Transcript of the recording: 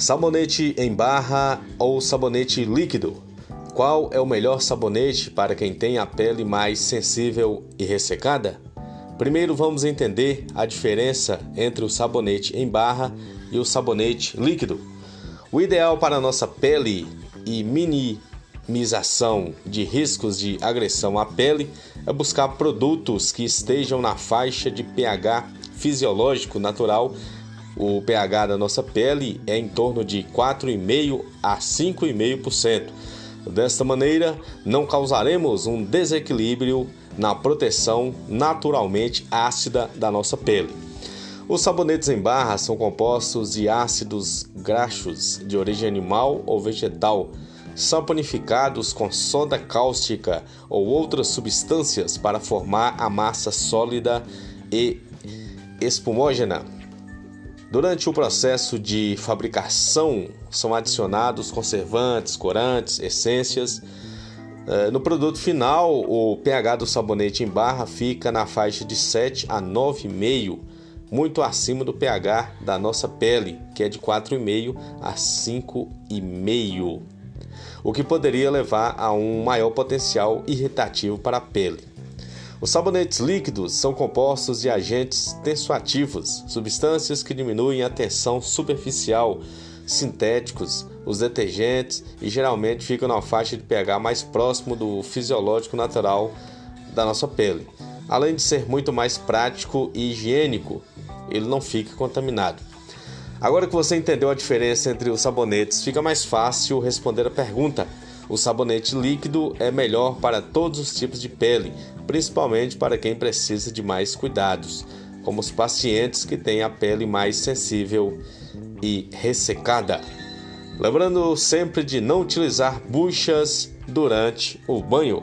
Sabonete em barra ou sabonete líquido? Qual é o melhor sabonete para quem tem a pele mais sensível e ressecada? Primeiro vamos entender a diferença entre o sabonete em barra e o sabonete líquido. O ideal para nossa pele e minimização de riscos de agressão à pele é buscar produtos que estejam na faixa de pH fisiológico natural o pH da nossa pele é em torno de 4,5 a 5,5%. Desta maneira, não causaremos um desequilíbrio na proteção naturalmente ácida da nossa pele. Os sabonetes em barra são compostos de ácidos graxos de origem animal ou vegetal, saponificados com soda cáustica ou outras substâncias para formar a massa sólida e espumógena. Durante o processo de fabricação, são adicionados conservantes, corantes, essências. É, no produto final, o pH do sabonete em barra fica na faixa de 7 a 9,5, muito acima do pH da nossa pele, que é de 4,5 a 5,5, o que poderia levar a um maior potencial irritativo para a pele. Os sabonetes líquidos são compostos de agentes tensoativos, substâncias que diminuem a tensão superficial, sintéticos, os detergentes e geralmente ficam na faixa de pH mais próximo do fisiológico natural da nossa pele. Além de ser muito mais prático e higiênico, ele não fica contaminado. Agora que você entendeu a diferença entre os sabonetes, fica mais fácil responder a pergunta o sabonete líquido é melhor para todos os tipos de pele, principalmente para quem precisa de mais cuidados, como os pacientes que têm a pele mais sensível e ressecada. Lembrando sempre de não utilizar buchas durante o banho.